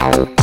Show.